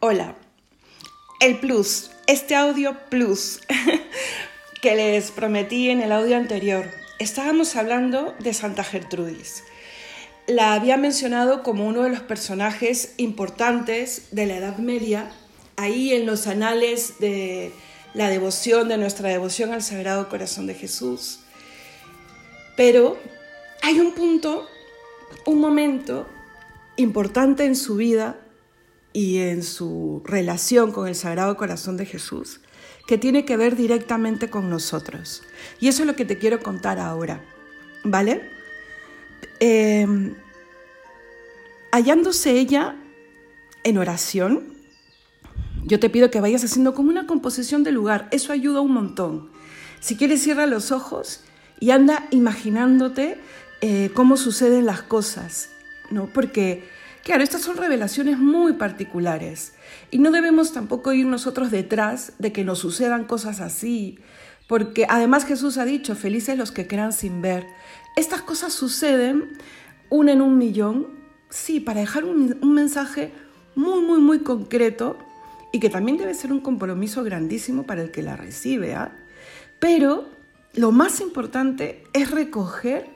Hola, el plus, este audio plus que les prometí en el audio anterior. Estábamos hablando de Santa Gertrudis. La había mencionado como uno de los personajes importantes de la Edad Media, ahí en los anales de la devoción, de nuestra devoción al Sagrado Corazón de Jesús. Pero hay un punto, un momento importante en su vida y en su relación con el Sagrado Corazón de Jesús que tiene que ver directamente con nosotros. Y eso es lo que te quiero contar ahora, ¿vale? Em, hallándose ella en oración, yo te pido que vayas haciendo como una composición del lugar, eso ayuda un montón. Si quieres, cierra los ojos y anda imaginándote eh, cómo suceden las cosas, ¿no? Porque Claro, estas son revelaciones muy particulares y no debemos tampoco ir nosotros detrás de que nos sucedan cosas así, porque además Jesús ha dicho, felices los que crean sin ver. Estas cosas suceden una en un millón, sí, para dejar un, mensaje muy, muy, muy concreto y que también debe ser un compromiso grandísimo para el que la recibe. ¿ah? Pero lo más importante es recoger,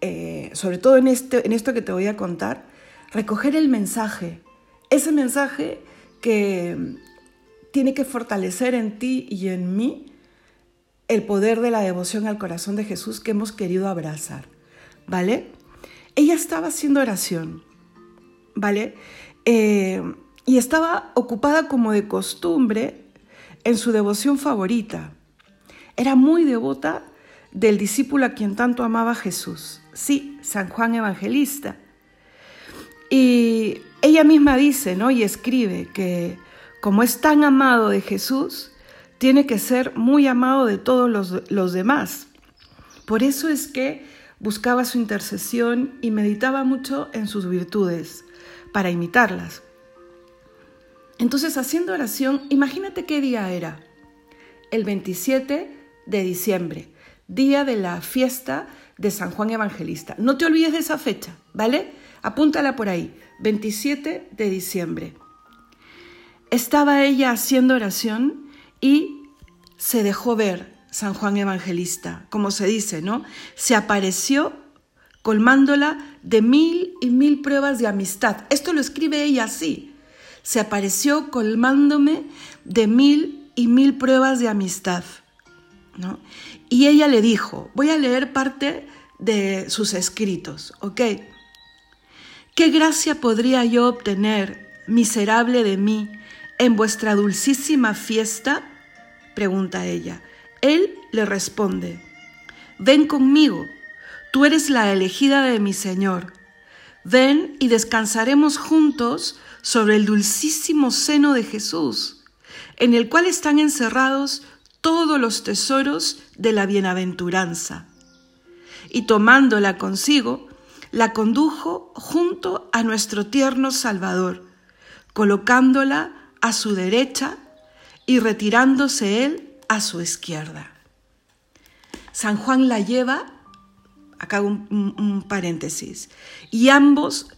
eh, sobre todo en, este, en esto que te voy a contar, recoger el mensaje, ese mensaje que tiene que fortalecer en ti y en mí el poder de la devoción al corazón de Jesús que hemos querido abrazar, ¿vale? Ella estaba haciendo oración, ¿vale? Eh, y estaba ocupada como de costumbre en su devoción favorita. Era muy devota del discípulo a quien tanto amaba Jesús, sí, San Juan Evangelista. Y ella misma dice, ¿no? Y escribe que como es tan amado de Jesús, tiene que ser muy amado de todos los, los demás. Por eso es que buscaba su intercesión y meditaba mucho en sus virtudes para imitarlas. Entonces, haciendo oración, imagínate qué día era. El 27 de diciembre, día de la fiesta de San Juan Evangelista. No te olvides de esa fecha, ¿vale? Apúntala por ahí, 27 de diciembre. Estaba ella haciendo oración y se dejó ver San Juan Evangelista, como se dice, ¿no? Se apareció colmándola de mil y mil pruebas de amistad. Esto lo escribe ella así. Se apareció colmándome de mil y mil pruebas de amistad. Y ella le dijo, voy a leer parte de sus escritos, ¿ok? ¿Qué gracia podría yo obtener, miserable de mí, en vuestra dulcísima fiesta? pregunta ella. Él le responde, ven conmigo, tú eres la elegida de mi Señor. Ven y descansaremos juntos sobre el dulcísimo seno de Jesús, en el cual están encerrados todos los tesoros de la bienaventuranza. Y tomándola consigo, la condujo junto a nuestro tierno Salvador, colocándola a su derecha y retirándose él a su izquierda. San Juan la lleva, acá un paréntesis, y ambos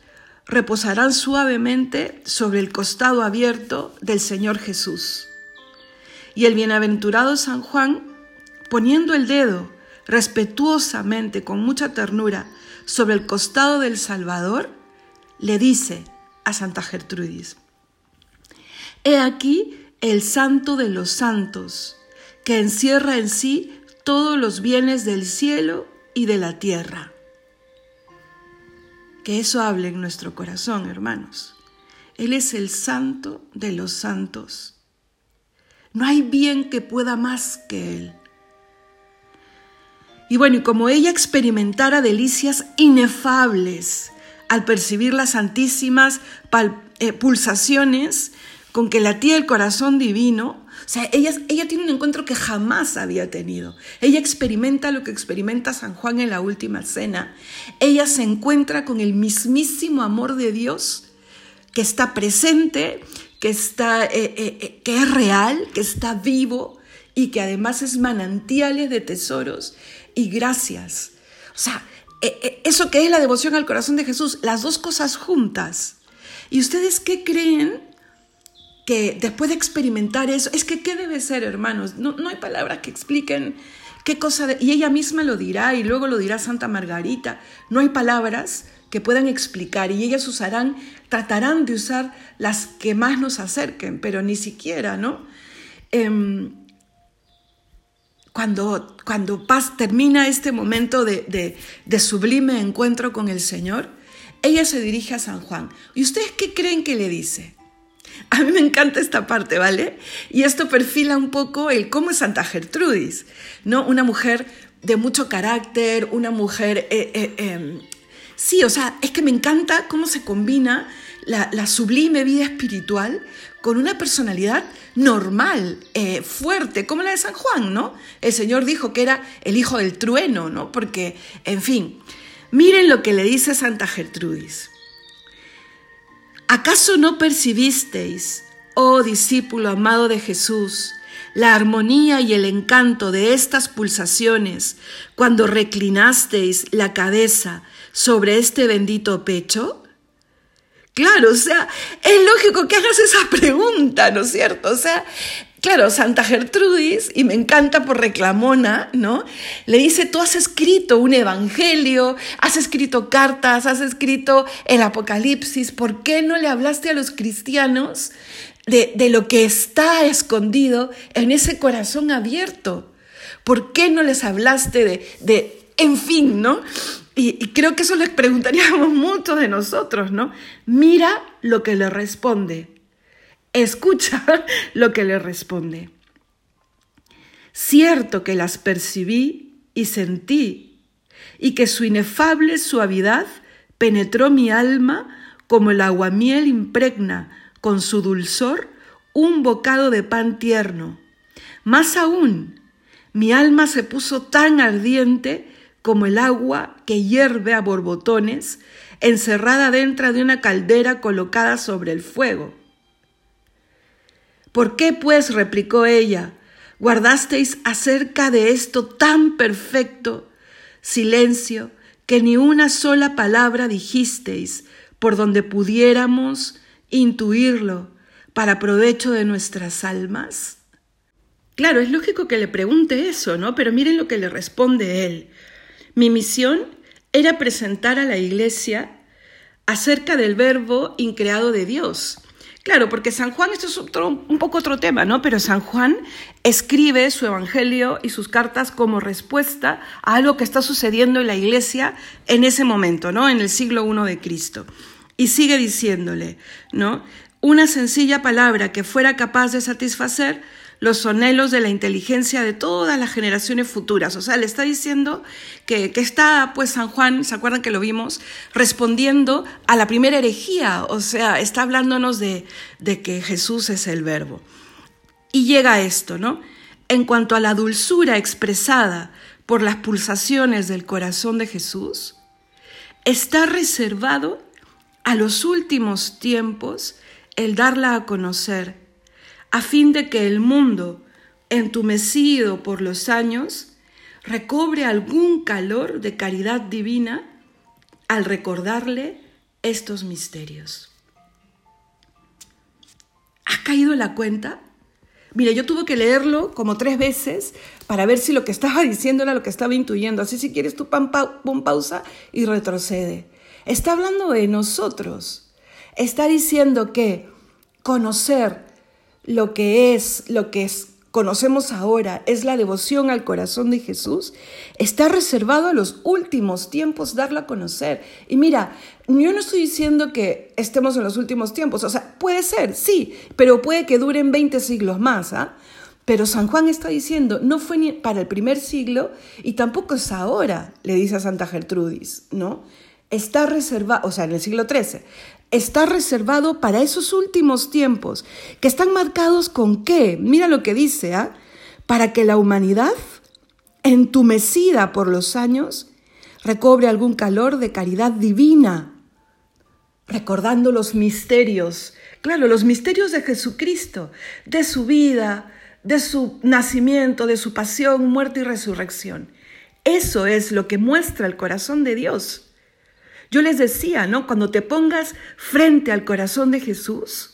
reposarán suavemente sobre el costado abierto del Señor Jesús. Y el bienaventurado San Juan, poniendo el dedo respetuosamente, con mucha ternura, sobre el costado del Salvador, le dice a Santa Gertrudis, He aquí el santo de los santos, que encierra en sí todos los bienes del cielo y de la tierra. Que eso hable en nuestro corazón, hermanos. Él es el santo de los santos. No hay bien que pueda más que Él. Y bueno, y como ella experimentara delicias inefables al percibir las santísimas eh, pulsaciones con que latía el corazón divino, o sea, ella, ella tiene un encuentro que jamás había tenido. Ella experimenta lo que experimenta San Juan en la última cena. Ella se encuentra con el mismísimo amor de Dios que está presente, que, está, eh, eh, que es real, que está vivo y que además es manantiales de tesoros y gracias. O sea, eso que es la devoción al corazón de Jesús, las dos cosas juntas. ¿Y ustedes qué creen que después de experimentar eso, es que ¿qué debe ser, hermanos? No, no hay palabras que expliquen qué cosa, y ella misma lo dirá y luego lo dirá Santa Margarita, no hay palabras que puedan explicar y ellas usarán, tratarán de usar las que más nos acerquen, pero ni siquiera, ¿no? Em, cuando, cuando Paz termina este momento de, de sublime encuentro con el Señor, ella se dirige a San Juan. ¿Y ustedes qué creen que le dice? A mí me encanta esta parte, ¿vale? Y esto perfila un poco el cómo es Santa Gertrudis, ¿no? Una mujer de mucho carácter, una mujer... Eh, eh, em, sí, o sea, es que me encanta cómo se combina la, sublime vida espiritual con una personalidad normal, eh, fuerte, como la de San Juan, ¿no? El Señor dijo que era el hijo del trueno, ¿no? Porque, en fin, miren lo que le dice Santa Gertrudis. ¿Acaso no percibisteis, oh discípulo amado de Jesús, la armonía y el encanto de estas pulsaciones cuando reclinasteis la cabeza sobre este bendito pecho? Claro, o sea, es lógico que hagas esa pregunta, ¿no es cierto? O sea, Claro, Santa Gertrudis, y me encanta por reclamona, ¿no? Le dice, tú has escrito un evangelio, has escrito cartas, has escrito el Apocalipsis, ¿por qué no le hablaste a los cristianos de, lo que está escondido en ese corazón abierto? ¿Por qué no les hablaste de, de en fin, ¿no? Y, y, creo que eso les preguntaríamos mucho de nosotros, ¿no? Mira lo que le responde. Escucha lo que le responde. Cierto que las percibí y sentí, y que su inefable suavidad penetró mi alma como el aguamiel impregna con su dulzor un bocado de pan tierno. Más aún, mi alma se puso tan ardiente como el agua que hierve a borbotones, encerrada dentro de una caldera colocada sobre el fuego. ¿Por qué, pues, replicó ella, guardasteis acerca de esto tan perfecto silencio que ni una sola palabra dijisteis por donde pudiéramos intuirlo para provecho de nuestras almas? Claro, es lógico que le pregunte eso, ¿no? Pero miren lo que le responde él. Mi misión era presentar a la iglesia acerca del verbo increado de Dios Claro, porque San Juan, esto es un poco otro tema, ¿no? Pero San Juan escribe su evangelio y sus cartas como respuesta a algo que está sucediendo en la iglesia en ese momento, ¿no? En el siglo I de Cristo. Y sigue diciéndole, ¿no? Una sencilla palabra que fuera capaz de satisfacer los anhelos de la inteligencia de todas las generaciones futuras. O sea, le está diciendo que, está, pues, San Juan, ¿se acuerdan que lo vimos? Respondiendo a la primera herejía, o sea, está hablándonos de, que Jesús es el verbo. Y llega esto, ¿no? En cuanto a la dulzura expresada por las pulsaciones del corazón de Jesús, está reservado a los últimos tiempos el darla a conocer a fin de que el mundo, entumecido por los años, recobre algún calor de caridad divina al recordarle estos misterios. ¿Has caído la cuenta? Mira, yo tuve que leerlo como tres veces para ver si lo que estaba diciendo era lo que estaba intuyendo. Así si quieres tú pon, pausa y retrocede. Está hablando de nosotros. Está diciendo que conocer lo que es, lo que conocemos ahora, es la devoción al corazón de Jesús, está reservado a los últimos tiempos darlo a conocer. Y mira, yo no estoy diciendo que estemos en los últimos tiempos, o sea, puede ser, sí, pero puede que duren 20 siglos más, ¿ah? Pero San Juan está diciendo, no fue ni para el primer siglo y tampoco es ahora, le dice a Santa Gertrudis, ¿no? Está reservado, o sea, en el siglo XIII, está reservado para esos últimos tiempos, que están marcados con qué? Mira lo que dice, ¿ah? Para que la humanidad, entumecida por los años, recobre algún calor de caridad divina, recordando los misterios, claro, los misterios de Jesucristo, de su vida, de su nacimiento, de su pasión, muerte y resurrección. Eso es lo que muestra el corazón de Dios. Yo les decía, ¿no? Cuando te pongas frente al corazón de Jesús,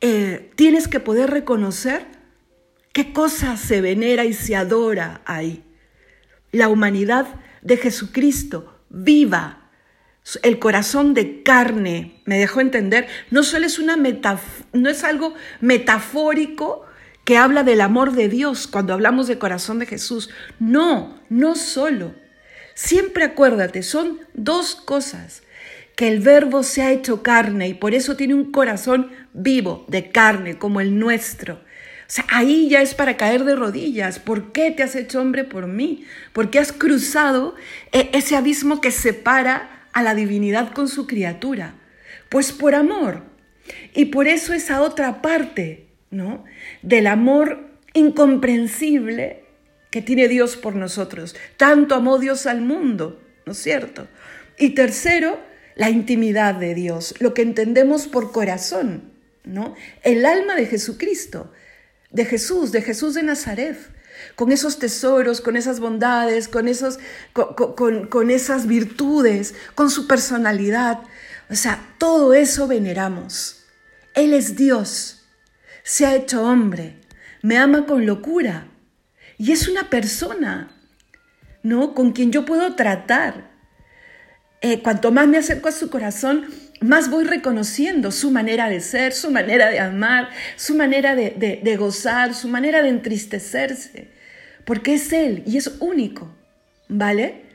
eh, tienes que poder reconocer qué cosa se venera y se adora ahí. La humanidad de Jesucristo viva, el corazón de carne, me dejó entender, no solo es una no es algo metafórico que habla del amor de Dios cuando hablamos de corazón de Jesús. No, no solo. Siempre acuérdate, son dos cosas. Que el verbo se ha hecho carne y por eso tiene un corazón vivo, de carne, como el nuestro. O sea, ahí ya es para caer de rodillas. ¿Por qué te has hecho hombre por mí? ¿Por qué has cruzado eh, ese abismo que separa a la divinidad con su criatura? Pues por amor. Y por eso esa otra parte, ¿no? Del amor incomprensible que tiene Dios por nosotros. Tanto amó Dios al mundo, ¿no es cierto? Y tercero, la intimidad de Dios, lo que entendemos por corazón, ¿no? El alma de Jesucristo, de Jesús, de Jesús de Nazaret con esos tesoros, con esas bondades, con, esos, con, esas virtudes, con su personalidad. O sea, todo eso veneramos. Él es Dios, se ha hecho hombre, me ama con locura y es una persona, ¿no? Con quien yo puedo tratar. Eh, cuanto más me acerco a su corazón, más voy reconociendo su manera de ser, su manera de amar, su manera de gozar, su manera de entristecerse porque es Él y es único, ¿vale?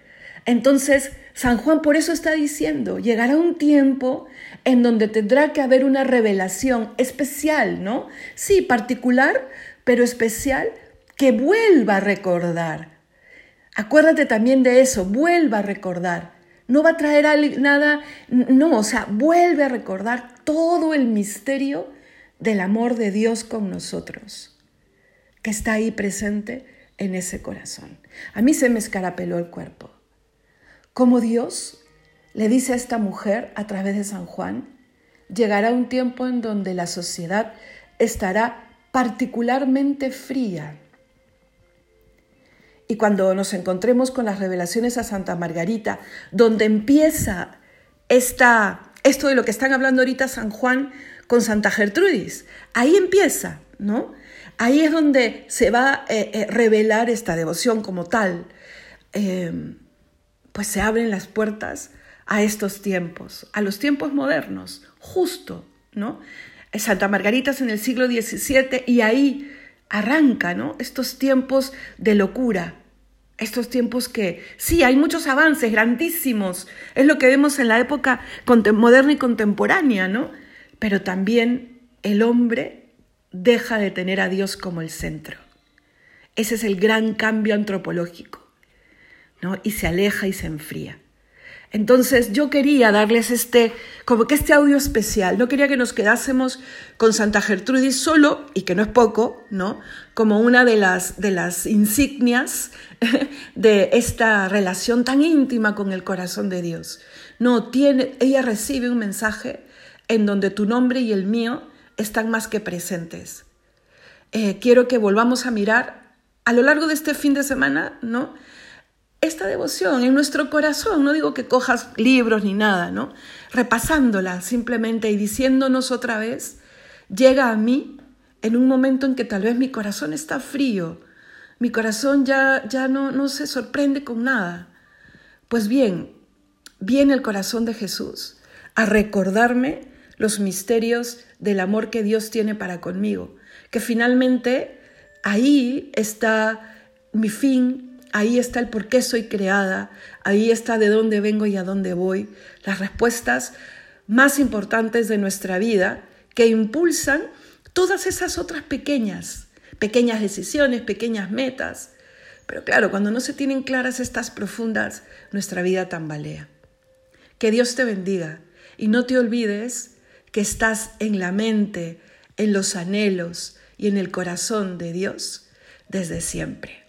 Entonces, San Juan por eso está diciendo, llegará un tiempo en donde tendrá que haber una revelación especial, ¿no? Sí, particular, pero especial, que vuelva a recordar. Acuérdate también de eso, vuelva a recordar. No va a traer nada, no, o sea, vuelve a recordar todo el misterio del amor de Dios con nosotros, que está ahí presente en ese corazón. A mí se me escarapeló el cuerpo. Como Dios le dice a esta mujer a través de San Juan, llegará un tiempo en donde la sociedad estará particularmente fría. Y cuando nos encontremos con las revelaciones a Santa Margarita, donde empieza esta, esto de lo que están hablando ahorita San Juan con Santa Gertrudis, ahí empieza, ¿no? Ahí es donde se va a eh, eh, revelar esta devoción como tal. Em, pues se abren las puertas a estos tiempos, a los tiempos modernos, justo, ¿no? Santa Margarita es en el siglo XVII y ahí arranca, ¿no? Estos tiempos de locura, estos tiempos que sí, hay muchos avances grandísimos, es lo que vemos en la época moderna y contemporánea, ¿no? Pero también el hombre deja de tener a Dios como el centro. Ese es el gran cambio antropológico, ¿no? Y se aleja y se enfría. Entonces yo quería darles este, como que este audio especial, no quería que nos quedásemos con Santa Gertrudis solo, y que no es poco, ¿no? Como una de las, de las insignias de esta relación tan íntima con el corazón de Dios. No, tiene, ella recibe un mensaje en donde tu nombre y el mío están más que presentes. Eh, quiero que volvamos a mirar a lo largo de este fin de semana, ¿no? Esta devoción en nuestro corazón, no digo que cojas libros ni nada, ¿no? Repasándola simplemente y diciéndonos otra vez, llega a mí en un momento en que tal vez mi corazón está frío, mi corazón ya, ya no, no se sorprende con nada. Pues bien, viene el corazón de Jesús a recordarme los misterios del amor que Dios tiene para conmigo, que finalmente ahí está mi fin, ahí está el por qué soy creada, ahí está de dónde vengo y a dónde voy, las respuestas más importantes de nuestra vida que impulsan todas esas otras pequeñas, pequeñas decisiones, pequeñas metas. Pero claro, cuando no se tienen claras estas profundas, nuestra vida tambalea. Que Dios te bendiga y no te olvides que estás en la mente, en los anhelos y en el corazón de Dios desde siempre.